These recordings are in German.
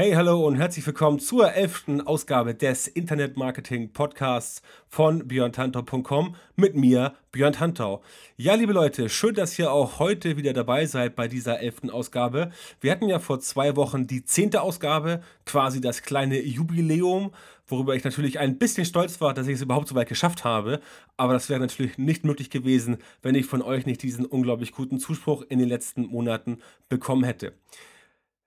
Hey, hallo und herzlich willkommen zur elften Ausgabe des Internet Marketing Podcasts von björntantau.com mit mir, Björn Tantau. Ja, liebe Leute, schön, dass ihr auch heute wieder dabei seid bei dieser elften Ausgabe. Wir hatten ja vor zwei Wochen die zehnte Ausgabe, quasi das kleine Jubiläum, worüber ich natürlich ein bisschen stolz war, dass ich es überhaupt so weit geschafft habe. Aber das wäre natürlich nicht möglich gewesen, wenn ich von euch nicht diesen unglaublich guten Zuspruch in den letzten Monaten bekommen hätte.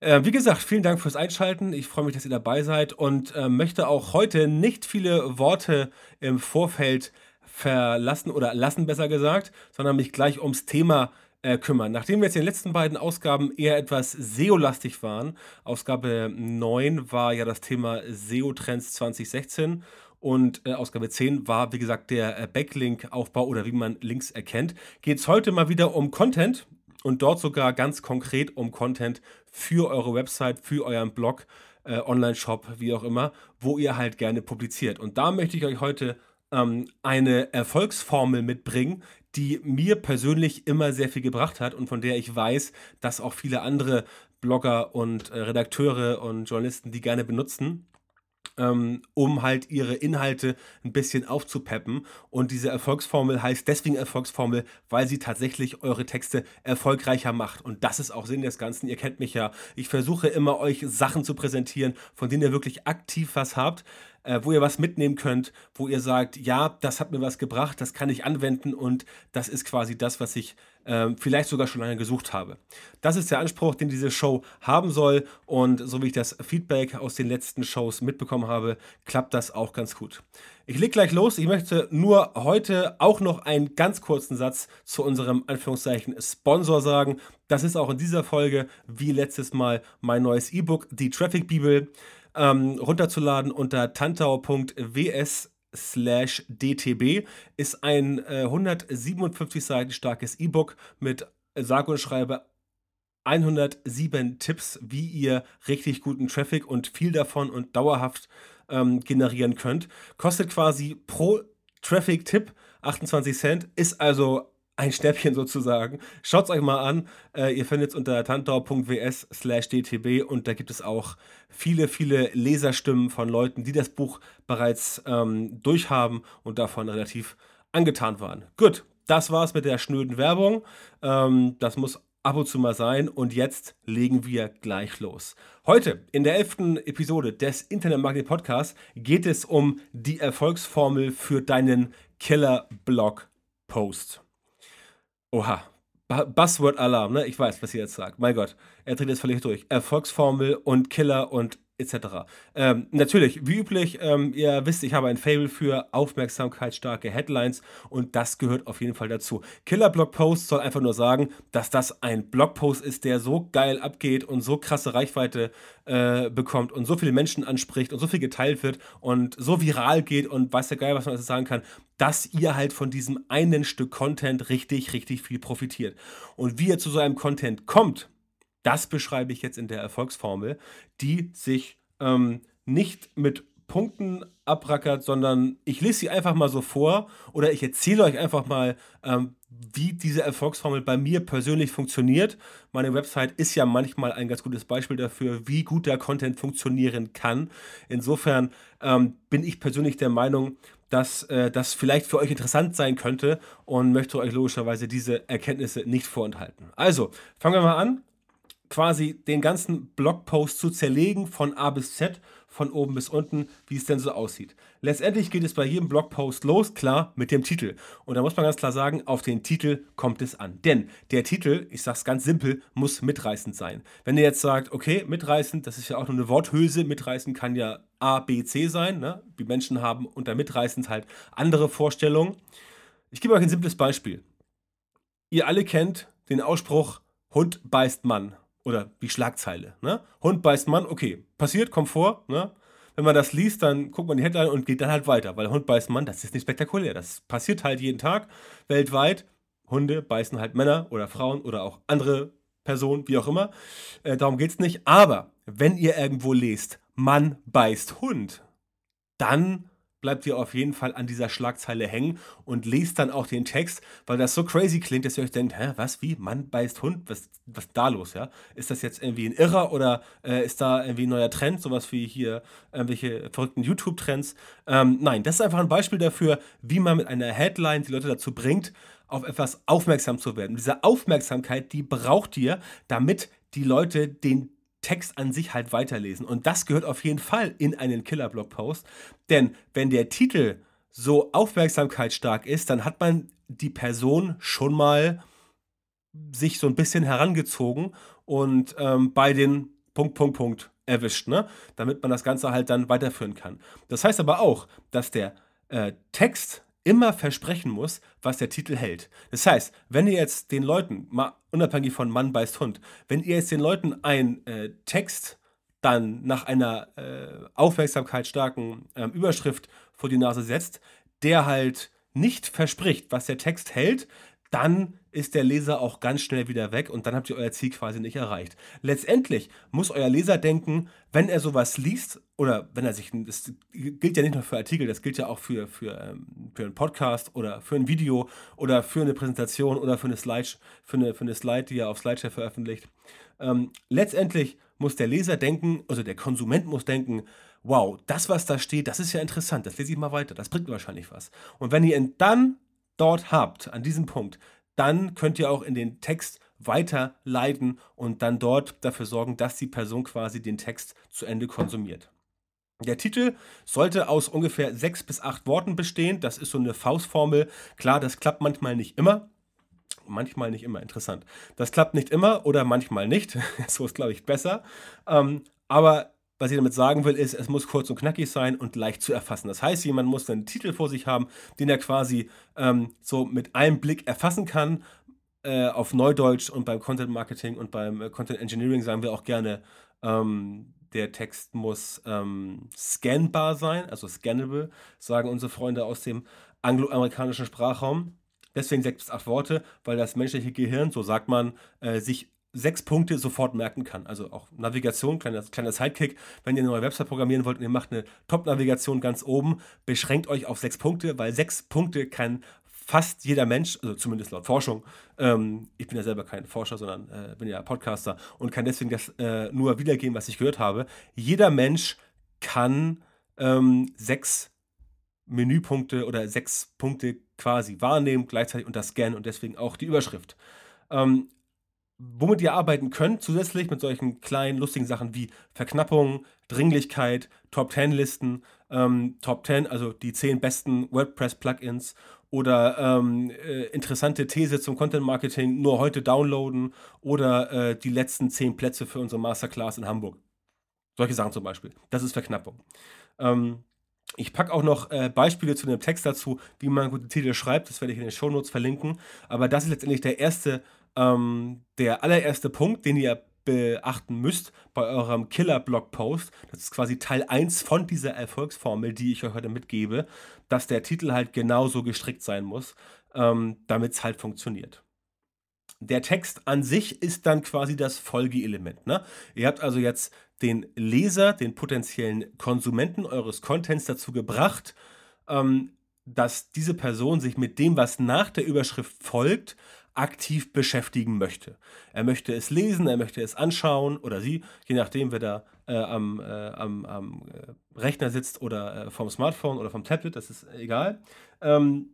Äh, wie gesagt, vielen Dank fürs Einschalten. Ich freue mich, dass ihr dabei seid und äh, möchte auch heute nicht viele Worte im Vorfeld verlassen oder lassen, besser gesagt, sondern mich gleich ums Thema äh, kümmern. Nachdem wir jetzt in den letzten beiden Ausgaben eher etwas SEO-lastig waren, Ausgabe 9 war ja das Thema SEO-Trends 2016 und äh, Ausgabe 10 war, wie gesagt, der äh, Backlink-Aufbau oder wie man Links erkennt. Geht es heute mal wieder um Content und dort sogar ganz konkret um Content für eure Website, für euren Blog, äh, Online-Shop, wie auch immer, wo ihr halt gerne publiziert. Und da möchte ich euch heute ähm, eine Erfolgsformel mitbringen, die mir persönlich immer sehr viel gebracht hat und von der ich weiß, dass auch viele andere Blogger und äh, Redakteure und Journalisten die gerne benutzen ähm, um halt ihre Inhalte ein bisschen aufzupeppen. Und diese Erfolgsformel heißt deswegen Erfolgsformel, weil sie tatsächlich eure Texte erfolgreicher macht. Und das ist auch Sinn des Ganzen. Ihr kennt mich ja. Ich versuche immer euch Sachen zu präsentieren, von denen ihr wirklich aktiv was habt äh, wo ihr was mitnehmen könnt, wo ihr sagt, ja, das hat mir was gebracht, das kann ich anwenden und das ist quasi das, was ich äh, vielleicht sogar schon lange gesucht habe. Das ist der Anspruch, den diese Show haben soll und so wie ich das Feedback aus den letzten Shows mitbekommen habe, klappt das auch ganz gut. Ich leg gleich los. Ich möchte nur heute auch noch einen ganz kurzen Satz zu unserem Anführungszeichen Sponsor sagen. Das ist auch in dieser Folge wie letztes Mal mein neues E-Book, die Traffic Bibel ähm, runterzuladen unter tantau.ws slash dtb ist ein äh, 157 Seiten starkes E-Book mit äh, sage und schreibe 107 Tipps, wie ihr richtig guten Traffic und viel davon und dauerhaft ähm, generieren könnt. Kostet quasi pro Traffic-Tipp 28 Cent, ist also ein Schnäppchen sozusagen. Schaut es euch mal an. Äh, ihr findet es unter tantau.ws slash dtb und da gibt es auch viele, viele Leserstimmen von Leuten, die das Buch bereits ähm, durchhaben und davon relativ angetan waren. Gut, das war's mit der schnöden Werbung. Ähm, das muss ab und zu mal sein und jetzt legen wir gleich los. Heute in der elften Episode des Internet Marketing Podcasts geht es um die Erfolgsformel für deinen Killer Blog Post. Oha. Buzzword-Alarm, ne? Ich weiß, was ihr jetzt sagt. Mein Gott, er dreht jetzt völlig durch. Erfolgsformel und Killer und etc. Ähm, natürlich, wie üblich, ähm, ihr wisst, ich habe ein Fable für aufmerksamkeitsstarke Headlines und das gehört auf jeden Fall dazu. Killer Blogpost soll einfach nur sagen, dass das ein Blogpost ist, der so geil abgeht und so krasse Reichweite äh, bekommt und so viele Menschen anspricht und so viel geteilt wird und so viral geht und weiß der geil, was man also sagen kann, dass ihr halt von diesem einen Stück Content richtig, richtig viel profitiert. Und wie ihr zu so einem Content kommt, das beschreibe ich jetzt in der Erfolgsformel, die sich ähm, nicht mit Punkten abrackert, sondern ich lese sie einfach mal so vor oder ich erzähle euch einfach mal, ähm, wie diese Erfolgsformel bei mir persönlich funktioniert. Meine Website ist ja manchmal ein ganz gutes Beispiel dafür, wie gut der Content funktionieren kann. Insofern ähm, bin ich persönlich der Meinung, dass äh, das vielleicht für euch interessant sein könnte und möchte euch logischerweise diese Erkenntnisse nicht vorenthalten. Also, fangen wir mal an quasi den ganzen Blogpost zu zerlegen von A bis Z, von oben bis unten, wie es denn so aussieht. Letztendlich geht es bei jedem Blogpost los, klar, mit dem Titel. Und da muss man ganz klar sagen, auf den Titel kommt es an. Denn der Titel, ich sage es ganz simpel, muss mitreißend sein. Wenn ihr jetzt sagt, okay, mitreißend, das ist ja auch nur eine Worthülse, mitreißend kann ja A, B, C sein. Ne? Die Menschen haben unter mitreißend halt andere Vorstellungen. Ich gebe euch ein simples Beispiel. Ihr alle kennt den Ausspruch, Hund beißt Mann oder wie Schlagzeile. Ne? Hund beißt Mann, okay, passiert, kommt vor. Ne? wenn man das liest, dann guckt man die Headline und geht dann halt weiter, weil Hund beißt Mann, das ist nicht spektakulär. Das passiert halt jeden Tag weltweit. Hunde beißen halt Männer oder Frauen oder auch andere Personen, wie auch immer. Äh, darum geht es nicht. Aber wenn ihr irgendwo lest, Mann beißt Hund, dann bleibt ihr auf jeden Fall an dieser Schlagzeile hängen und lest dann auch den Text, weil das so crazy klingt, dass ihr euch denkt, hä, was, wie, Mann beißt Hund, was, was da los, ja? Ist das jetzt irgendwie ein Irrer oder äh, ist da irgendwie ein neuer Trend, sowas wie hier irgendwelche verrückten YouTube-Trends? Ähm, nein, das ist einfach ein Beispiel dafür, wie man mit einer Headline die Leute dazu bringt, auf etwas aufmerksam zu werden. diese Aufmerksamkeit, die braucht ihr, damit die Leute den Text an sich halt weiterlesen. Und das gehört auf jeden Fall in einen Killer-Blog-Post. Denn wenn der Titel so aufmerksamkeitsstark ist, dann hat man die Person schon mal sich so ein bisschen herangezogen und ähm, bei den Punkt, Punkt, Punkt erwischt, ne? damit man das Ganze halt dann weiterführen kann. Das heißt aber auch, dass der äh, Text immer versprechen muss, was der Titel hält. Das heißt, wenn ihr jetzt den Leuten, mal unabhängig von Mann beißt Hund, wenn ihr jetzt den Leuten einen äh, Text dann nach einer äh, aufmerksamkeitsstarken äh, Überschrift vor die Nase setzt, der halt nicht verspricht, was der Text hält, dann ist der Leser auch ganz schnell wieder weg und dann habt ihr euer Ziel quasi nicht erreicht. Letztendlich muss euer Leser denken, wenn er sowas liest oder wenn er sich, das gilt ja nicht nur für Artikel, das gilt ja auch für, für, ähm, für einen Podcast oder für ein Video oder für eine Präsentation oder für eine Slide, für eine, für eine Slide, die er auf Slideshare veröffentlicht. Ähm, letztendlich muss der Leser denken, also der Konsument muss denken, wow, das, was da steht, das ist ja interessant, das lese ich mal weiter, das bringt wahrscheinlich was. Und wenn ihr ihn dann dort habt, an diesem Punkt, dann könnt ihr auch in den Text weiterleiten und dann dort dafür sorgen, dass die Person quasi den Text zu Ende konsumiert. Der Titel sollte aus ungefähr sechs bis acht Worten bestehen. Das ist so eine Faustformel. Klar, das klappt manchmal nicht immer. Manchmal nicht immer, interessant. Das klappt nicht immer oder manchmal nicht. so ist, glaube ich, besser. Ähm, aber was ich damit sagen will, ist, es muss kurz und knackig sein und leicht zu erfassen. Das heißt, jemand muss einen Titel vor sich haben, den er quasi ähm, so mit einem Blick erfassen kann. Äh, auf Neudeutsch und beim Content Marketing und beim äh, Content Engineering sagen wir auch gerne, ähm, der Text muss ähm, scannbar sein, also scannable, sagen unsere Freunde aus dem angloamerikanischen Sprachraum. Deswegen sechs bis acht Worte, weil das menschliche Gehirn, so sagt man, äh, sich sechs Punkte sofort merken kann. Also auch Navigation, kleiner, kleiner Sidekick. Wenn ihr eine neue Website programmieren wollt und ihr macht eine Top-Navigation ganz oben, beschränkt euch auf sechs Punkte, weil sechs Punkte kann fast jeder Mensch, also zumindest laut Forschung, ähm, ich bin ja selber kein Forscher, sondern äh, bin ja Podcaster und kann deswegen das äh, nur wiedergeben, was ich gehört habe. Jeder Mensch kann ähm, sechs Menüpunkte oder sechs Punkte quasi wahrnehmen, gleichzeitig unter Scan und deswegen auch die Überschrift. Ähm, womit ihr arbeiten könnt, zusätzlich mit solchen kleinen, lustigen Sachen wie Verknappung, Dringlichkeit, Top 10 Listen, ähm, Top 10, also die 10 besten WordPress-Plugins oder ähm, äh, interessante These zum Content Marketing nur heute downloaden oder äh, die letzten 10 Plätze für unsere Masterclass in Hamburg. Solche Sachen zum Beispiel. Das ist Verknappung. Ähm, ich packe auch noch äh, Beispiele zu dem Text dazu, wie man gute Titel schreibt. Das werde ich in den Shownotes verlinken. Aber das ist letztendlich der erste ähm, der allererste Punkt, den ihr beachten müsst bei eurem Killer-Blog-Post, das ist quasi Teil 1 von dieser Erfolgsformel, die ich euch heute mitgebe, dass der Titel halt genauso gestrickt sein muss, ähm, damit es halt funktioniert. Der Text an sich ist dann quasi das Folgeelement. Ne? Ihr habt also jetzt den Leser, den potenziellen Konsumenten eures Contents dazu gebracht, ähm, dass diese Person sich mit dem, was nach der Überschrift folgt, aktiv beschäftigen möchte. Er möchte es lesen, er möchte es anschauen oder sie, je nachdem, wer da äh, am, äh, am, am äh, Rechner sitzt oder äh, vom Smartphone oder vom Tablet, das ist egal, ähm,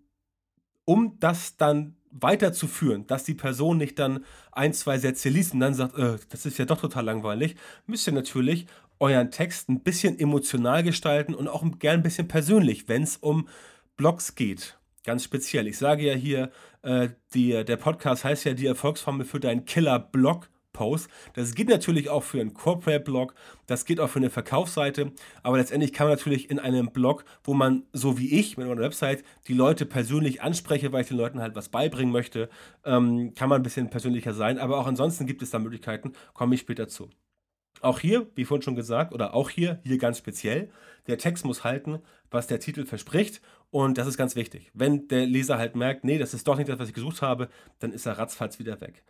um das dann weiterzuführen, dass die Person nicht dann ein, zwei Sätze liest und dann sagt, äh, das ist ja doch total langweilig, müsst ihr natürlich euren Text ein bisschen emotional gestalten und auch gern ein bisschen persönlich, wenn es um Blogs geht ganz speziell. Ich sage ja hier, äh, die, der Podcast heißt ja die Erfolgsformel für deinen Killer-Blog. Post. Das geht natürlich auch für einen Corporate-Blog, das geht auch für eine Verkaufsseite, aber letztendlich kann man natürlich in einem Blog, wo man, so wie ich mit meiner Website, die Leute persönlich anspreche, weil ich den Leuten halt was beibringen möchte, ähm, kann man ein bisschen persönlicher sein, aber auch ansonsten gibt es da Möglichkeiten, komme ich später zu. Auch hier, wie vorhin schon gesagt, oder auch hier, hier ganz speziell, der Text muss halten, was der Titel verspricht. Und das ist ganz wichtig. Wenn der Leser halt merkt, nee, das ist doch nicht das, was ich gesucht habe, dann ist er ratzfatz wieder weg.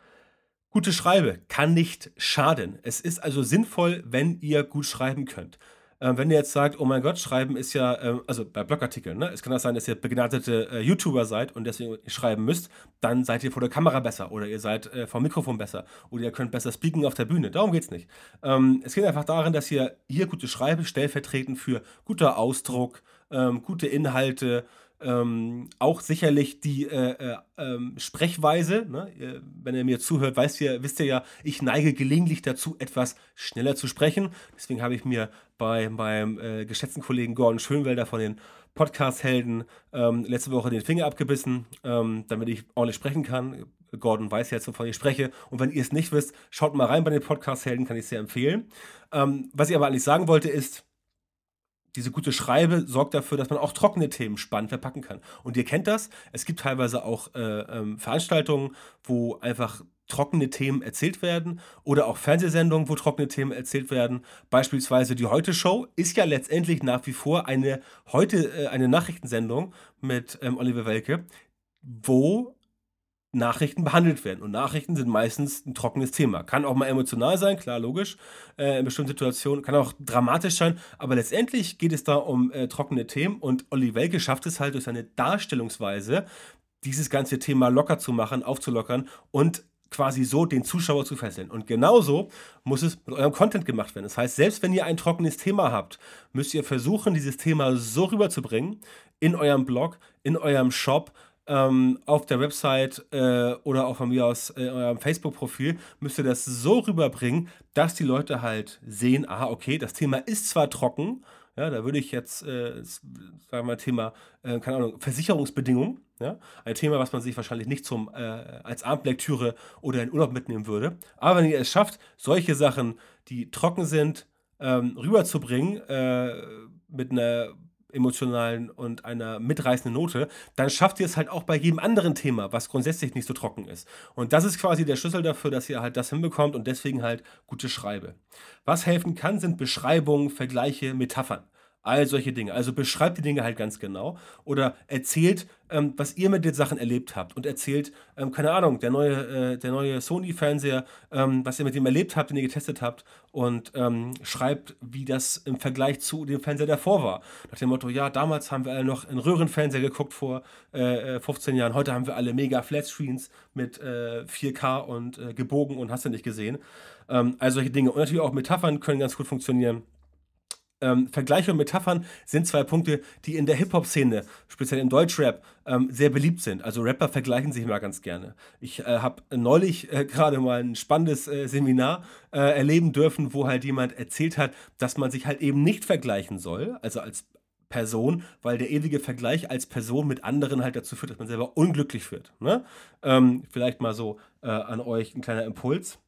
Gute Schreibe kann nicht schaden. Es ist also sinnvoll, wenn ihr gut schreiben könnt. Ähm, wenn ihr jetzt sagt, oh mein Gott, schreiben ist ja, ähm, also bei Blogartikeln, ne? es kann auch sein, dass ihr begnadete äh, YouTuber seid und deswegen schreiben müsst, dann seid ihr vor der Kamera besser oder ihr seid äh, vom Mikrofon besser oder ihr könnt besser speaken auf der Bühne. Darum geht es nicht. Ähm, es geht einfach darin, dass ihr hier gute Schreibe stellvertretend für guter Ausdruck, ähm, gute Inhalte, ähm, auch sicherlich die äh, äh, ähm, Sprechweise. Ne? Wenn ihr mir zuhört, weißt ihr, wisst ihr ja, ich neige gelegentlich dazu, etwas schneller zu sprechen. Deswegen habe ich mir bei meinem äh, geschätzten Kollegen Gordon Schönwelder von den Podcast-Helden ähm, letzte Woche den Finger abgebissen, ähm, damit ich ordentlich sprechen kann. Gordon weiß jetzt, wovon ich spreche. Und wenn ihr es nicht wisst, schaut mal rein bei den Podcast-Helden, kann ich sehr empfehlen. Ähm, was ich aber eigentlich sagen wollte, ist, diese gute Schreibe sorgt dafür, dass man auch trockene Themen spannend verpacken kann. Und ihr kennt das. Es gibt teilweise auch äh, ähm, Veranstaltungen, wo einfach trockene Themen erzählt werden oder auch Fernsehsendungen, wo trockene Themen erzählt werden. Beispielsweise die Heute Show ist ja letztendlich nach wie vor eine heute äh, eine Nachrichtensendung mit ähm, Oliver Welke, wo Nachrichten behandelt werden. Und Nachrichten sind meistens ein trockenes Thema. Kann auch mal emotional sein, klar, logisch, äh, in bestimmten Situationen, kann auch dramatisch sein, aber letztendlich geht es da um äh, trockene Themen und Olli Welke schafft es halt durch seine Darstellungsweise, dieses ganze Thema locker zu machen, aufzulockern und quasi so den Zuschauer zu fesseln. Und genauso muss es mit eurem Content gemacht werden. Das heißt, selbst wenn ihr ein trockenes Thema habt, müsst ihr versuchen, dieses Thema so rüberzubringen in eurem Blog, in eurem Shop, ähm, auf der Website äh, oder auch von mir aus äh, eurem Facebook-Profil müsst ihr das so rüberbringen, dass die Leute halt sehen, aha, okay, das Thema ist zwar trocken, ja, da würde ich jetzt, äh, sagen wir Thema, äh, keine Ahnung, Versicherungsbedingungen, ja, ein Thema, was man sich wahrscheinlich nicht zum, äh, als Abendlektüre oder in Urlaub mitnehmen würde. Aber wenn ihr es schafft, solche Sachen, die trocken sind, ähm, rüberzubringen, äh, mit einer emotionalen und einer mitreißenden Note, dann schafft ihr es halt auch bei jedem anderen Thema, was grundsätzlich nicht so trocken ist. Und das ist quasi der Schlüssel dafür, dass ihr halt das hinbekommt und deswegen halt gute Schreibe. Was helfen kann, sind Beschreibungen, Vergleiche, Metaphern. All solche Dinge. Also beschreibt die Dinge halt ganz genau oder erzählt, ähm, was ihr mit den Sachen erlebt habt und erzählt, ähm, keine Ahnung, der neue, äh, der neue Sony-Fernseher, ähm, was ihr mit dem erlebt habt, den ihr getestet habt und ähm, schreibt, wie das im Vergleich zu dem Fernseher davor war. Nach dem Motto, ja, damals haben wir alle noch in Röhrenfernseher geguckt vor äh, 15 äh, Jahren, heute haben wir alle mega Flatscreens mit äh, 4K und äh, gebogen und hast du nicht gesehen. Ähm, all solche Dinge. Und natürlich auch Metaphern können ganz gut funktionieren. Ähm, Vergleiche und Metaphern sind zwei Punkte, die in der Hip-Hop-Szene, speziell im Deutschrap, ähm, sehr beliebt sind. Also Rapper vergleichen sich immer ganz gerne. Ich äh, habe neulich äh, gerade mal ein spannendes äh, Seminar äh, erleben dürfen, wo halt jemand erzählt hat, dass man sich halt eben nicht vergleichen soll, also als Person, weil der ewige Vergleich als Person mit anderen halt dazu führt, dass man selber unglücklich wird. Ne? Ähm, vielleicht mal so äh, an euch ein kleiner Impuls.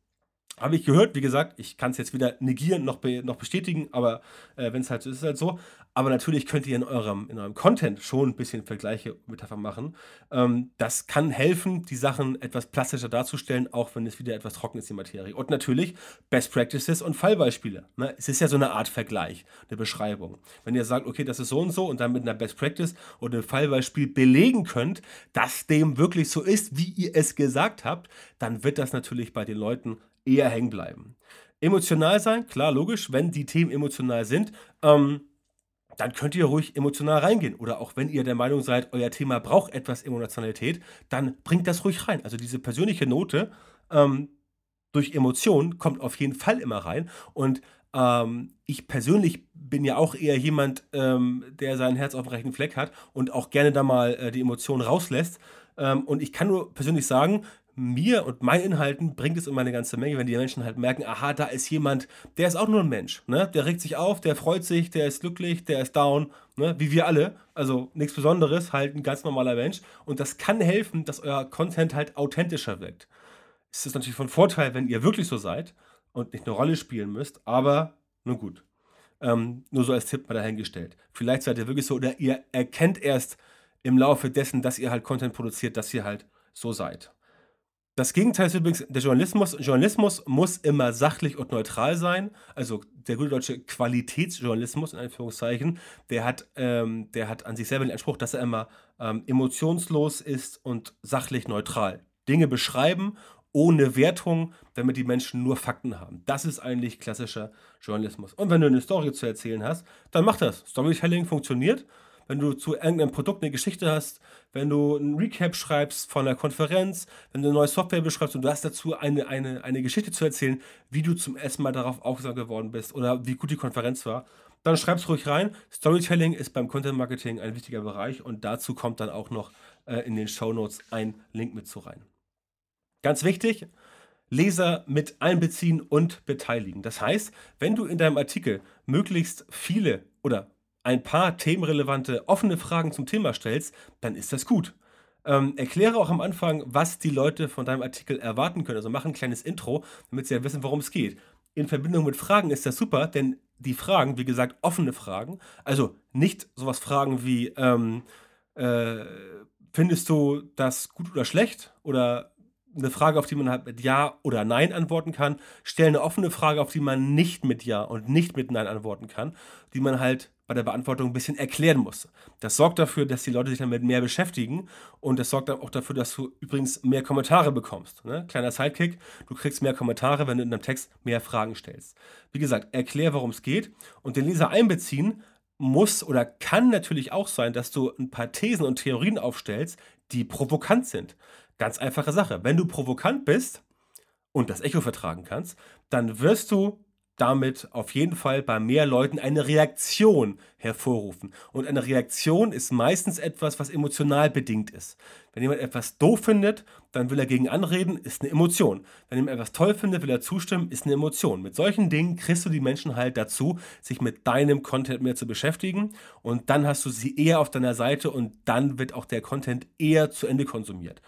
Habe ich gehört, wie gesagt, ich kann es jetzt weder negieren noch, be noch bestätigen, aber äh, wenn es halt so ist, ist es halt so. Aber natürlich könnt ihr in eurem, in eurem Content schon ein bisschen Vergleiche, Metaphern machen. Ähm, das kann helfen, die Sachen etwas plastischer darzustellen, auch wenn es wieder etwas trocken ist, die Materie. Und natürlich Best Practices und Fallbeispiele. Ne? Es ist ja so eine Art Vergleich, eine Beschreibung. Wenn ihr sagt, okay, das ist so und so und dann mit einer Best Practice oder einem Fallbeispiel belegen könnt, dass dem wirklich so ist, wie ihr es gesagt habt, dann wird das natürlich bei den Leuten eher hängen bleiben. Emotional sein, klar, logisch, wenn die Themen emotional sind, ähm, dann könnt ihr ruhig emotional reingehen. Oder auch wenn ihr der Meinung seid, euer Thema braucht etwas Emotionalität, dann bringt das ruhig rein. Also diese persönliche Note ähm, durch Emotionen kommt auf jeden Fall immer rein. Und ähm, ich persönlich bin ja auch eher jemand, ähm, der sein Herz auf dem rechten Fleck hat und auch gerne da mal äh, die Emotionen rauslässt. Ähm, und ich kann nur persönlich sagen, mir und meinen Inhalten bringt es immer eine ganze Menge, wenn die Menschen halt merken, aha, da ist jemand, der ist auch nur ein Mensch, ne? Der regt sich auf, der freut sich, der ist glücklich, der ist down, ne? Wie wir alle. Also nichts Besonderes, halt ein ganz normaler Mensch. Und das kann helfen, dass euer Content halt authentischer wirkt. Es ist natürlich von Vorteil, wenn ihr wirklich so seid und nicht eine Rolle spielen müsst, aber nun gut. Ähm, nur so als Tipp mal dahingestellt. Vielleicht seid ihr wirklich so oder ihr erkennt erst im Laufe dessen, dass ihr halt Content produziert, dass ihr halt so seid. Das Gegenteil ist übrigens der Journalismus. Journalismus muss immer sachlich und neutral sein. Also der gute deutsche Qualitätsjournalismus, in Anführungszeichen, der hat, ähm, der hat an sich selber den Anspruch, dass er immer ähm, emotionslos ist und sachlich neutral. Dinge beschreiben ohne Wertung, damit die Menschen nur Fakten haben. Das ist eigentlich klassischer Journalismus. Und wenn du eine Story zu erzählen hast, dann mach das. Storytelling funktioniert wenn du zu irgendeinem Produkt eine Geschichte hast, wenn du ein Recap schreibst von einer Konferenz, wenn du eine neue Software beschreibst und du hast dazu eine, eine, eine Geschichte zu erzählen, wie du zum ersten Mal darauf aufmerksam geworden bist oder wie gut die Konferenz war, dann schreib's ruhig rein. Storytelling ist beim Content Marketing ein wichtiger Bereich und dazu kommt dann auch noch äh, in den Show Notes ein Link mit zu rein. Ganz wichtig, Leser mit einbeziehen und beteiligen. Das heißt, wenn du in deinem Artikel möglichst viele oder ein paar themenrelevante offene Fragen zum Thema stellst, dann ist das gut. Ähm, erkläre auch am Anfang, was die Leute von deinem Artikel erwarten können. Also mach ein kleines Intro, damit sie ja wissen, worum es geht. In Verbindung mit Fragen ist das super, denn die Fragen, wie gesagt, offene Fragen, also nicht sowas Fragen wie, ähm, äh, findest du das gut oder schlecht? Oder eine Frage, auf die man halt mit Ja oder Nein antworten kann. Stell eine offene Frage, auf die man nicht mit Ja und nicht mit Nein antworten kann, die man halt bei der Beantwortung ein bisschen erklären muss. Das sorgt dafür, dass die Leute sich damit mehr beschäftigen und das sorgt auch dafür, dass du übrigens mehr Kommentare bekommst. Ne? Kleiner Sidekick, du kriegst mehr Kommentare, wenn du in deinem Text mehr Fragen stellst. Wie gesagt, erklär, worum es geht und den Leser einbeziehen muss oder kann natürlich auch sein, dass du ein paar Thesen und Theorien aufstellst, die provokant sind. Ganz einfache Sache. Wenn du provokant bist und das Echo vertragen kannst, dann wirst du damit auf jeden Fall bei mehr Leuten eine Reaktion hervorrufen. Und eine Reaktion ist meistens etwas, was emotional bedingt ist. Wenn jemand etwas doof findet, dann will er gegen anreden, ist eine Emotion. Wenn jemand etwas toll findet, will er zustimmen, ist eine Emotion. Mit solchen Dingen kriegst du die Menschen halt dazu, sich mit deinem Content mehr zu beschäftigen. Und dann hast du sie eher auf deiner Seite und dann wird auch der Content eher zu Ende konsumiert.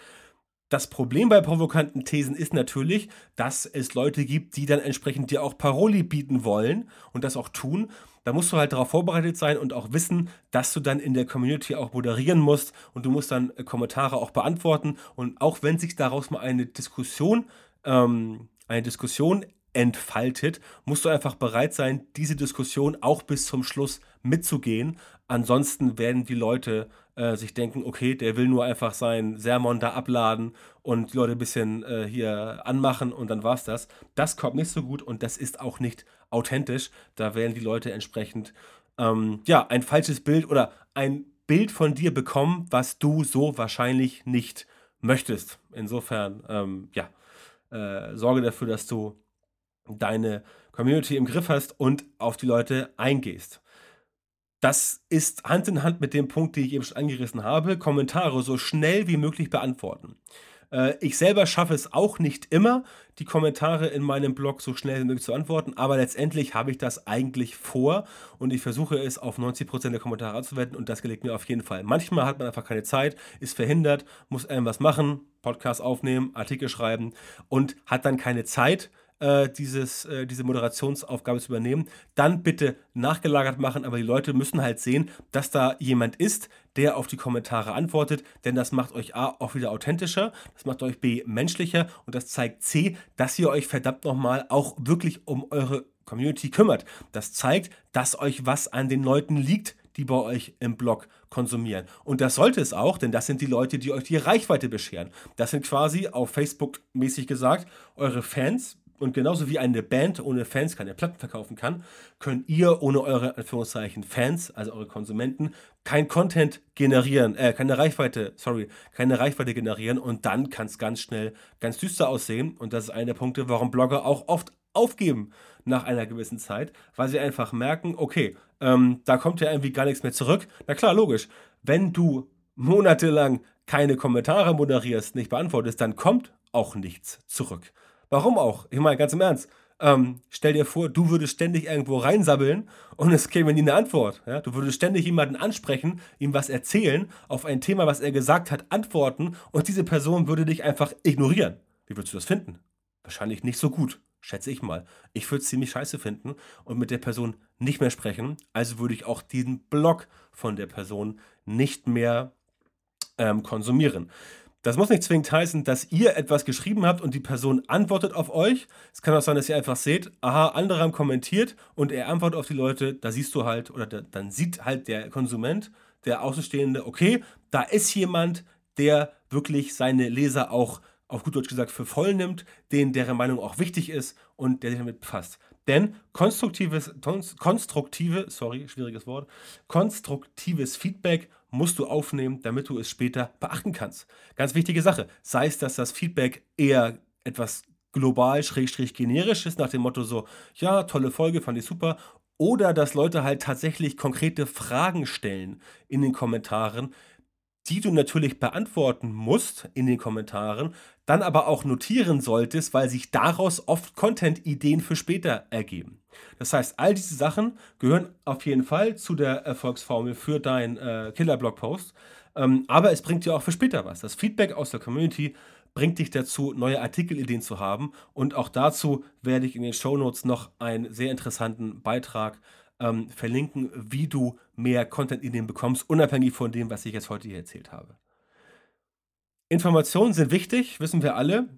Das Problem bei provokanten Thesen ist natürlich, dass es Leute gibt, die dann entsprechend dir auch Paroli bieten wollen und das auch tun. Da musst du halt darauf vorbereitet sein und auch wissen, dass du dann in der Community auch moderieren musst und du musst dann äh, Kommentare auch beantworten. Und auch wenn sich daraus mal eine Diskussion, ähm, eine Diskussion entfaltet, musst du einfach bereit sein, diese Diskussion auch bis zum Schluss mitzugehen. Ansonsten werden die Leute äh, sich denken, okay, der will nur einfach sein Sermon da abladen und die Leute ein bisschen äh, hier anmachen und dann war's das. Das kommt nicht so gut und das ist auch nicht authentisch. Da werden die Leute entsprechend ähm, ja ein falsches Bild oder ein Bild von dir bekommen, was du so wahrscheinlich nicht möchtest. Insofern, ähm, ja, äh, sorge dafür, dass du deine Community im Griff hast und auf die Leute eingehst. Das ist Hand in Hand mit dem Punkt, den ich eben schon angerissen habe. Kommentare so schnell wie möglich beantworten. Äh, ich selber schaffe es auch nicht immer, die Kommentare in meinem Blog so schnell wie möglich zu antworten, aber letztendlich habe ich das eigentlich vor und ich versuche es auf 90% der Kommentare anzuwenden und das gelingt mir auf jeden Fall. Manchmal hat man einfach keine Zeit, ist verhindert, muss irgendwas machen, Podcast aufnehmen, Artikel schreiben und hat dann keine Zeit äh, dieses, äh, diese Moderationsaufgabe zu übernehmen, dann bitte nachgelagert machen. Aber die Leute müssen halt sehen, dass da jemand ist, der auf die Kommentare antwortet, denn das macht euch A auch wieder authentischer, das macht euch B menschlicher und das zeigt C, dass ihr euch verdammt nochmal auch wirklich um eure Community kümmert. Das zeigt, dass euch was an den Leuten liegt, die bei euch im Blog konsumieren. Und das sollte es auch, denn das sind die Leute, die euch die Reichweite bescheren. Das sind quasi auf Facebook mäßig gesagt eure Fans, und genauso wie eine Band ohne Fans keine Platten verkaufen kann, könnt ihr ohne eure Anführungszeichen Fans, also eure Konsumenten, kein Content generieren, äh, keine Reichweite, sorry, keine Reichweite generieren und dann kann es ganz schnell ganz düster aussehen. Und das ist einer der Punkte, warum Blogger auch oft aufgeben nach einer gewissen Zeit, weil sie einfach merken, okay, ähm, da kommt ja irgendwie gar nichts mehr zurück. Na klar, logisch. Wenn du monatelang keine Kommentare moderierst, nicht beantwortest, dann kommt auch nichts zurück. Warum auch? Ich meine, ganz im Ernst. Ähm, stell dir vor, du würdest ständig irgendwo reinsabbeln und es käme nie eine Antwort. Ja? Du würdest ständig jemanden ansprechen, ihm was erzählen, auf ein Thema, was er gesagt hat, antworten und diese Person würde dich einfach ignorieren. Wie würdest du das finden? Wahrscheinlich nicht so gut, schätze ich mal. Ich würde es ziemlich scheiße finden und mit der Person nicht mehr sprechen. Also würde ich auch diesen Blog von der Person nicht mehr ähm, konsumieren. Das muss nicht zwingend heißen, dass ihr etwas geschrieben habt und die Person antwortet auf euch. Es kann auch sein, dass ihr einfach seht, aha, andere haben kommentiert und er antwortet auf die Leute. Da siehst du halt, oder da, dann sieht halt der Konsument, der Außenstehende, okay, da ist jemand, der wirklich seine Leser auch auf gut Deutsch gesagt für voll nimmt, denen deren Meinung auch wichtig ist und der sich damit befasst. Denn konstruktives, konstruktive, sorry, schwieriges Wort, konstruktives Feedback musst du aufnehmen, damit du es später beachten kannst. Ganz wichtige Sache. Sei es, dass das Feedback eher etwas global, schrägstrich generisch ist, nach dem Motto so, ja, tolle Folge, fand ich super. Oder dass Leute halt tatsächlich konkrete Fragen stellen in den Kommentaren, die du natürlich beantworten musst in den Kommentaren, dann aber auch notieren solltest, weil sich daraus oft Content-Ideen für später ergeben. Das heißt, all diese Sachen gehören auf jeden Fall zu der Erfolgsformel für deinen äh, Killer-Blogpost, ähm, aber es bringt dir auch für später was. Das Feedback aus der Community bringt dich dazu, neue Artikelideen zu haben und auch dazu werde ich in den Show Notes noch einen sehr interessanten Beitrag ähm, verlinken, wie du mehr Content-Ideen bekommst, unabhängig von dem, was ich jetzt heute hier erzählt habe. Informationen sind wichtig, wissen wir alle.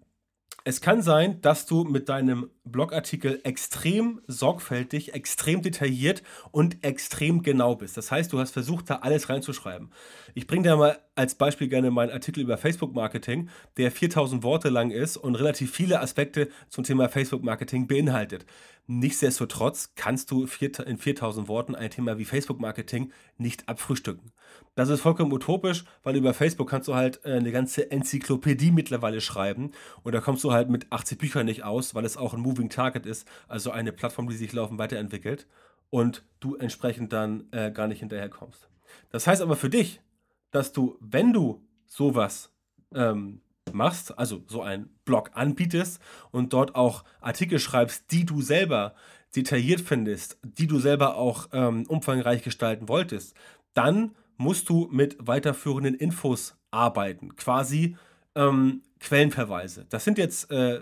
Es kann sein, dass du mit deinem Blogartikel extrem sorgfältig, extrem detailliert und extrem genau bist. Das heißt, du hast versucht, da alles reinzuschreiben. Ich bringe dir mal als Beispiel gerne meinen Artikel über Facebook-Marketing, der 4000 Worte lang ist und relativ viele Aspekte zum Thema Facebook-Marketing beinhaltet. Nichtsdestotrotz kannst du in 4000 Worten ein Thema wie Facebook-Marketing nicht abfrühstücken. Das ist vollkommen utopisch, weil über Facebook kannst du halt äh, eine ganze Enzyklopädie mittlerweile schreiben und da kommst du halt mit 80 Büchern nicht aus, weil es auch ein Moving Target ist, also eine Plattform, die sich laufend weiterentwickelt und du entsprechend dann äh, gar nicht hinterherkommst. Das heißt aber für dich, dass du, wenn du sowas ähm, machst, also so einen Blog anbietest und dort auch Artikel schreibst, die du selber detailliert findest, die du selber auch ähm, umfangreich gestalten wolltest, dann musst du mit weiterführenden Infos arbeiten, quasi ähm, Quellenverweise. Das sind jetzt äh,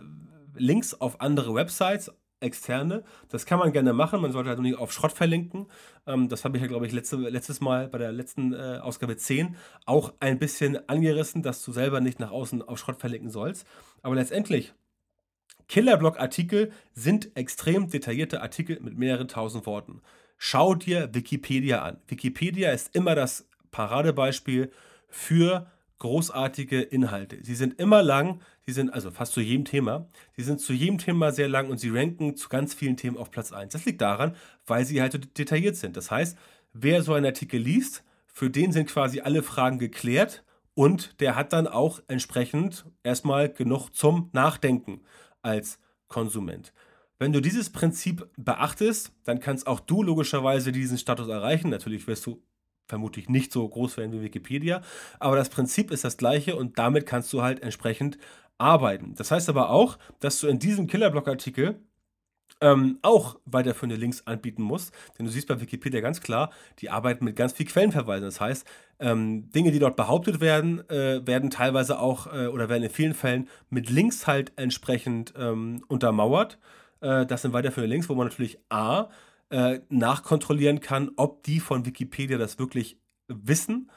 Links auf andere Websites, externe. Das kann man gerne machen. Man sollte halt nur nicht auf Schrott verlinken. Ähm, das habe ich ja, glaube ich, letzte, letztes Mal bei der letzten äh, Ausgabe 10 auch ein bisschen angerissen, dass du selber nicht nach außen auf Schrott verlinken sollst. Aber letztendlich, Killerblock-Artikel sind extrem detaillierte Artikel mit mehreren tausend Worten. Schau dir Wikipedia an. Wikipedia ist immer das Paradebeispiel für großartige Inhalte. Sie sind immer lang, sie sind also fast zu jedem Thema, sie sind zu jedem Thema sehr lang und sie ranken zu ganz vielen Themen auf Platz 1. Das liegt daran, weil sie halt so detailliert sind. Das heißt, wer so einen Artikel liest, für den sind quasi alle Fragen geklärt und der hat dann auch entsprechend erstmal genug zum Nachdenken als Konsument. Wenn du dieses Prinzip beachtest, dann kannst auch du logischerweise diesen Status erreichen. Natürlich wirst du vermutlich nicht so groß werden wie Wikipedia, aber das Prinzip ist das gleiche und damit kannst du halt entsprechend arbeiten. Das heißt aber auch, dass du in diesem Killerblock-Artikel ähm, auch weiterführende Links anbieten musst. Denn du siehst bei Wikipedia ganz klar, die arbeiten mit ganz viel Quellenverweisen. Das heißt, ähm, Dinge, die dort behauptet werden, äh, werden teilweise auch äh, oder werden in vielen Fällen mit Links halt entsprechend ähm, untermauert. Äh, das sind weiterführende Links, wo man natürlich A äh, nachkontrollieren kann, ob die von Wikipedia das wirklich wissen,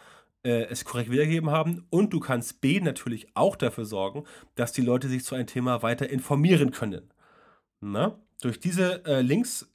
äh, es korrekt wiedergegeben haben. Und du kannst B natürlich auch dafür sorgen, dass die Leute sich zu einem Thema weiter informieren können. Na? Durch diese äh, Links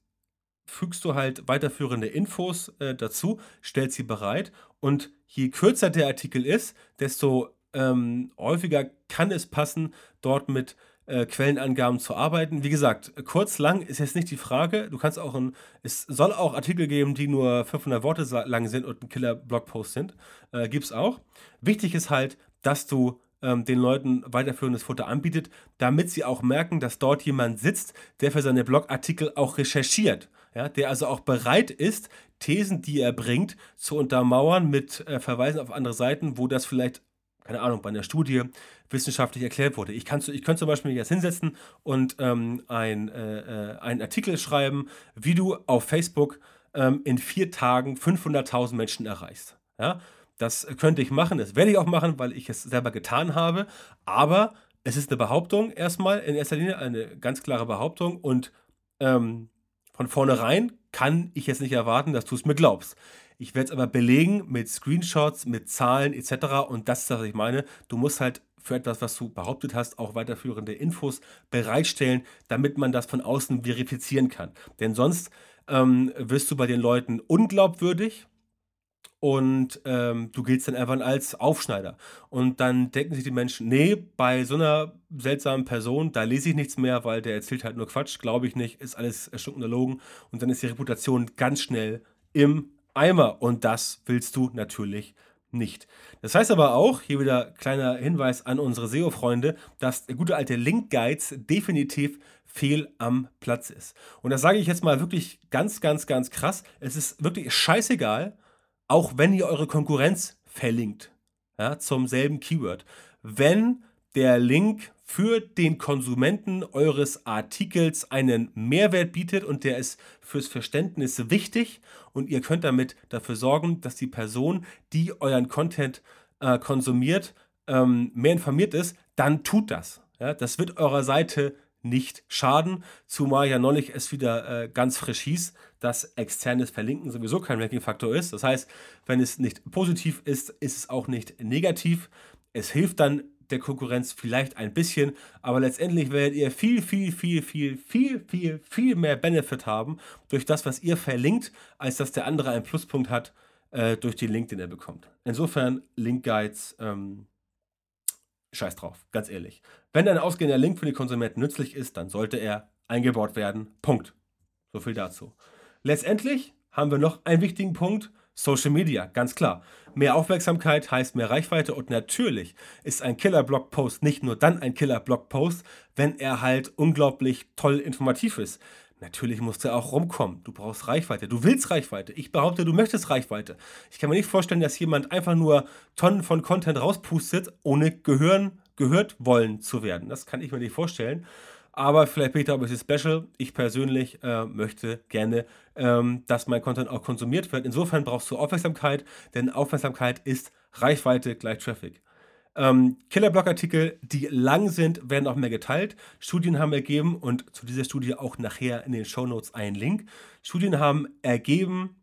fügst du halt weiterführende Infos äh, dazu, stellst sie bereit und je kürzer der Artikel ist, desto ähm, häufiger kann es passen, dort mit äh, Quellenangaben zu arbeiten. Wie gesagt, kurz, lang ist jetzt nicht die Frage. Du kannst auch ein, es soll auch Artikel geben, die nur 500 Worte lang sind und ein Killer-Blogpost sind. Äh, Gibt es auch. Wichtig ist halt, dass du ähm, den Leuten weiterführendes Futter anbietet, damit sie auch merken, dass dort jemand sitzt, der für seine Blogartikel auch recherchiert. Ja, der also auch bereit ist, Thesen, die er bringt, zu untermauern mit äh, Verweisen auf andere Seiten, wo das vielleicht keine Ahnung, bei einer Studie wissenschaftlich erklärt wurde. Ich, kann, ich könnte zum Beispiel jetzt hinsetzen und ähm, ein, äh, äh einen Artikel schreiben, wie du auf Facebook ähm, in vier Tagen 500.000 Menschen erreichst. Ja? Das könnte ich machen, das werde ich auch machen, weil ich es selber getan habe. Aber es ist eine Behauptung erstmal, in erster Linie eine ganz klare Behauptung und ähm, von vornherein kann ich jetzt nicht erwarten, dass du es mir glaubst. Ich werde es aber belegen mit Screenshots, mit Zahlen etc. Und das ist das, was ich meine. Du musst halt für etwas, was du behauptet hast, auch weiterführende Infos bereitstellen, damit man das von außen verifizieren kann. Denn sonst ähm, wirst du bei den Leuten unglaubwürdig und ähm, du giltst dann einfach als Aufschneider. Und dann denken sich die Menschen, nee, bei so einer seltsamen Person, da lese ich nichts mehr, weil der erzählt halt nur Quatsch, glaube ich nicht, ist alles erstunkener Logen. Und dann ist die Reputation ganz schnell im Eimer. Und das willst du natürlich nicht. Das heißt aber auch, hier wieder kleiner Hinweis an unsere SEO-Freunde, dass der gute alte Link-Guides definitiv fehl am Platz ist. Und das sage ich jetzt mal wirklich ganz, ganz, ganz krass. Es ist wirklich scheißegal, auch wenn ihr eure Konkurrenz verlinkt, ja, zum selben Keyword. Wenn der Link für den Konsumenten eures Artikels einen Mehrwert bietet und der ist fürs Verständnis wichtig und ihr könnt damit dafür sorgen, dass die Person, die euren Content äh, konsumiert, ähm, mehr informiert ist, dann tut das. Ja, das wird eurer Seite nicht schaden, zumal ja neulich es wieder äh, ganz frisch hieß, dass externes Verlinken sowieso kein Ranking-Faktor ist. Das heißt, wenn es nicht positiv ist, ist es auch nicht negativ. Es hilft dann der Konkurrenz vielleicht ein bisschen, aber letztendlich werdet ihr viel, viel, viel, viel, viel, viel, viel mehr Benefit haben durch das, was ihr verlinkt, als dass der andere einen Pluspunkt hat äh, durch den Link, den er bekommt. Insofern Link-Guides, ähm, scheiß drauf, ganz ehrlich. Wenn ein ausgehender Link für die Konsumenten nützlich ist, dann sollte er eingebaut werden. Punkt. So viel dazu. Letztendlich haben wir noch einen wichtigen Punkt. Social Media, ganz klar. Mehr Aufmerksamkeit heißt mehr Reichweite und natürlich ist ein Killer-Blog-Post nicht nur dann ein Killer-Blog-Post, wenn er halt unglaublich toll informativ ist. Natürlich muss er auch rumkommen. Du brauchst Reichweite. Du willst Reichweite. Ich behaupte, du möchtest Reichweite. Ich kann mir nicht vorstellen, dass jemand einfach nur Tonnen von Content rauspustet, ohne gehören, gehört wollen zu werden. Das kann ich mir nicht vorstellen. Aber vielleicht bin ich da ein bisschen special. Ich persönlich äh, möchte gerne, ähm, dass mein Content auch konsumiert wird. Insofern brauchst du Aufmerksamkeit, denn Aufmerksamkeit ist Reichweite gleich Traffic. Ähm, Killerblock-Artikel, die lang sind, werden auch mehr geteilt. Studien haben ergeben, und zu dieser Studie auch nachher in den Show Notes ein Link. Studien haben ergeben,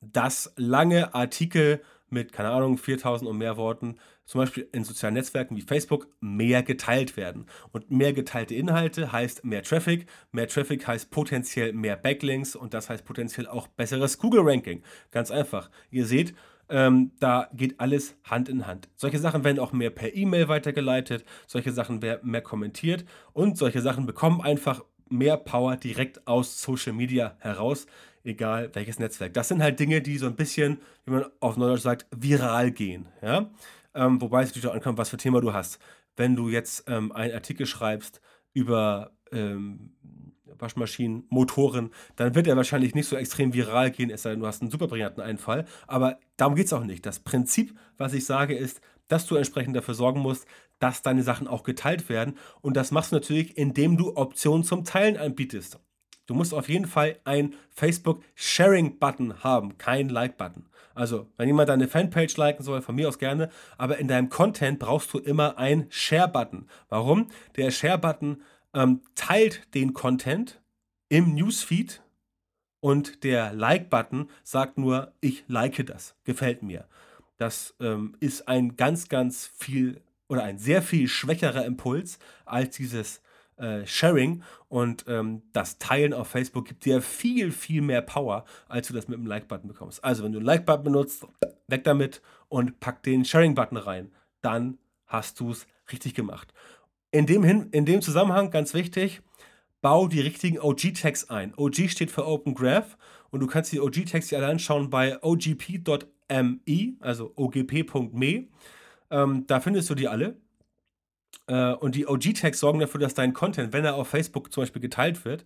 dass lange Artikel mit, keine Ahnung, 4000 und mehr Worten zum Beispiel in sozialen Netzwerken wie Facebook mehr geteilt werden. Und mehr geteilte Inhalte heißt mehr Traffic. Mehr Traffic heißt potenziell mehr Backlinks und das heißt potenziell auch besseres Google-Ranking. Ganz einfach. Ihr seht, ähm, da geht alles Hand in Hand. Solche Sachen werden auch mehr per E-Mail weitergeleitet, solche Sachen werden mehr kommentiert und solche Sachen bekommen einfach mehr Power direkt aus Social Media heraus, egal welches Netzwerk. Das sind halt Dinge, die so ein bisschen, wie man auf Neudeutsch sagt, viral gehen. Ja? Ähm, wobei es natürlich auch ankommt, was für Thema du hast. Wenn du jetzt ähm, einen Artikel schreibst über ähm, Waschmaschinen, Motoren, dann wird er wahrscheinlich nicht so extrem viral gehen, es sei denn, du hast einen super brillanten Einfall. Aber darum geht es auch nicht. Das Prinzip, was ich sage, ist, dass du entsprechend dafür sorgen musst, dass deine Sachen auch geteilt werden. Und das machst du natürlich, indem du Optionen zum Teilen anbietest. Du musst auf jeden Fall einen Facebook Sharing Button haben, kein Like Button. Also, wenn jemand deine Fanpage liken soll, von mir aus gerne, aber in deinem Content brauchst du immer einen Share-Button. Warum? Der Share-Button ähm, teilt den Content im Newsfeed und der Like-Button sagt nur, ich like das, gefällt mir. Das ähm, ist ein ganz, ganz viel oder ein sehr viel schwächerer Impuls als dieses äh, Sharing und ähm, das Teilen auf Facebook gibt dir viel, viel mehr Power, als du das mit einem Like-Button bekommst. Also, wenn du einen Like-Button benutzt, weg damit und pack den Sharing-Button rein. Dann hast du es richtig gemacht. In dem, Hin in dem Zusammenhang ganz wichtig, bau die richtigen OG-Tags ein. OG steht für Open Graph und du kannst die OG-Tags dir alle anschauen bei ogp.me, also ogp.me. Ähm, da findest du die alle. Äh, und die OG-Tags sorgen dafür, dass dein Content, wenn er auf Facebook zum Beispiel geteilt wird,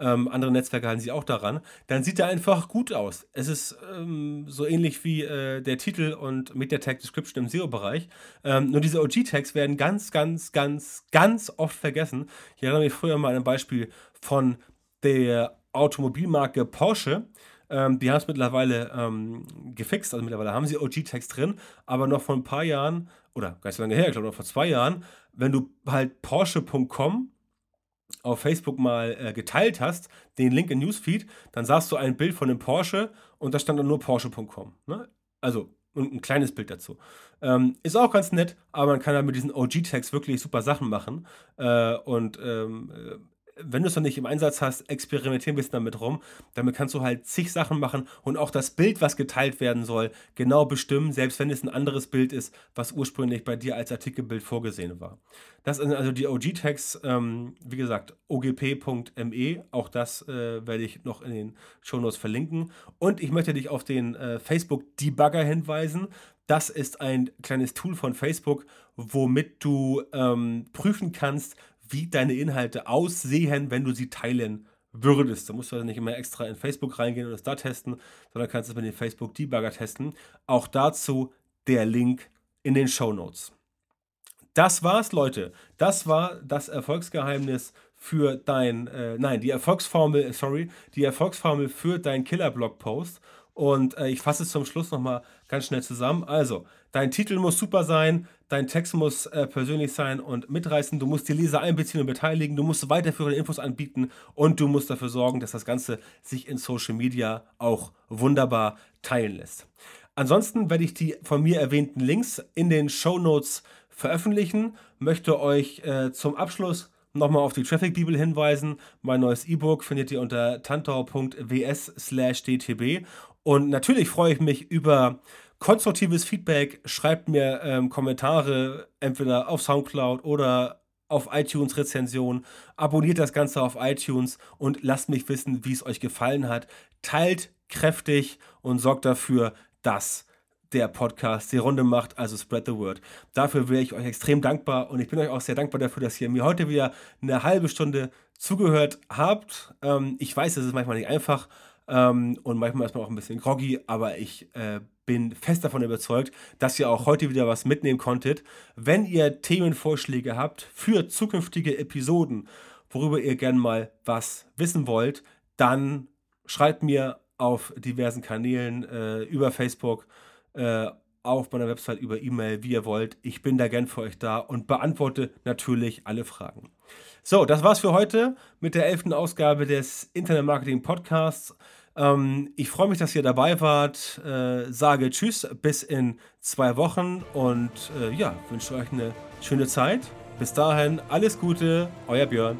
ähm, andere Netzwerke halten sich auch daran, dann sieht er einfach gut aus. Es ist ähm, so ähnlich wie äh, der Titel und mit der Tag Description im SEO-Bereich. Ähm, nur diese OG-Tags werden ganz, ganz, ganz, ganz oft vergessen. Ich erinnere mich früher mal an ein Beispiel von der Automobilmarke Porsche. Ähm, die haben es mittlerweile ähm, gefixt, also mittlerweile haben sie OG-Tags drin, aber noch vor ein paar Jahren, oder gar nicht so lange her, ich glaube noch vor zwei Jahren, wenn du halt Porsche.com auf Facebook mal äh, geteilt hast, den Link in Newsfeed, dann sahst du ein Bild von einem Porsche und da stand dann nur Porsche.com. Ne? Also und ein kleines Bild dazu. Ähm, ist auch ganz nett, aber man kann da mit diesen OG-Tags wirklich super Sachen machen. Äh, und ähm, wenn du es noch nicht im Einsatz hast, experimentier ein bisschen damit rum. Damit kannst du halt zig Sachen machen und auch das Bild, was geteilt werden soll, genau bestimmen, selbst wenn es ein anderes Bild ist, was ursprünglich bei dir als Artikelbild vorgesehen war. Das sind also die OG-Tags, ähm, wie gesagt, ogp.me. Auch das äh, werde ich noch in den Shownotes verlinken. Und ich möchte dich auf den äh, Facebook-Debugger hinweisen. Das ist ein kleines Tool von Facebook, womit du ähm, prüfen kannst, wie deine Inhalte aussehen, wenn du sie teilen würdest. Da musst du also nicht immer extra in Facebook reingehen und es da testen, sondern kannst es mit dem Facebook Debugger testen. Auch dazu der Link in den Show Notes. Das war's, Leute. Das war das Erfolgsgeheimnis für dein, äh, nein, die Erfolgsformel, sorry, die Erfolgsformel für deinen Killer-Blog-Post. Und äh, ich fasse es zum Schluss nochmal ganz schnell zusammen. Also, dein Titel muss super sein, dein Text muss äh, persönlich sein und mitreißen. Du musst die Leser einbeziehen und beteiligen. Du musst weiterführende Infos anbieten und du musst dafür sorgen, dass das Ganze sich in Social Media auch wunderbar teilen lässt. Ansonsten werde ich die von mir erwähnten Links in den Show Notes veröffentlichen. Möchte euch äh, zum Abschluss nochmal auf die Traffic Bibel hinweisen. Mein neues E-Book findet ihr unter tantau.ws/dtb und natürlich freue ich mich über konstruktives Feedback. Schreibt mir ähm, Kommentare, entweder auf Soundcloud oder auf iTunes Rezension. Abonniert das Ganze auf iTunes und lasst mich wissen, wie es euch gefallen hat. Teilt kräftig und sorgt dafür, dass der Podcast die Runde macht, also spread the word. Dafür wäre ich euch extrem dankbar und ich bin euch auch sehr dankbar dafür, dass ihr mir heute wieder eine halbe Stunde zugehört habt. Ähm, ich weiß, es ist manchmal nicht einfach, ähm, und manchmal ist man auch ein bisschen groggy, aber ich äh, bin fest davon überzeugt, dass ihr auch heute wieder was mitnehmen konntet. Wenn ihr Themenvorschläge habt für zukünftige Episoden, worüber ihr gerne mal was wissen wollt, dann schreibt mir auf diversen Kanälen äh, über Facebook, äh, auf meiner Website, über E-Mail, wie ihr wollt. Ich bin da gern für euch da und beantworte natürlich alle Fragen. So, das war's für heute mit der elften Ausgabe des Internet Marketing Podcasts. Ähm, ich freue mich, dass ihr dabei wart. Äh, sage Tschüss, bis in zwei Wochen und äh, ja, wünsche euch eine schöne Zeit. Bis dahin, alles Gute, euer Björn.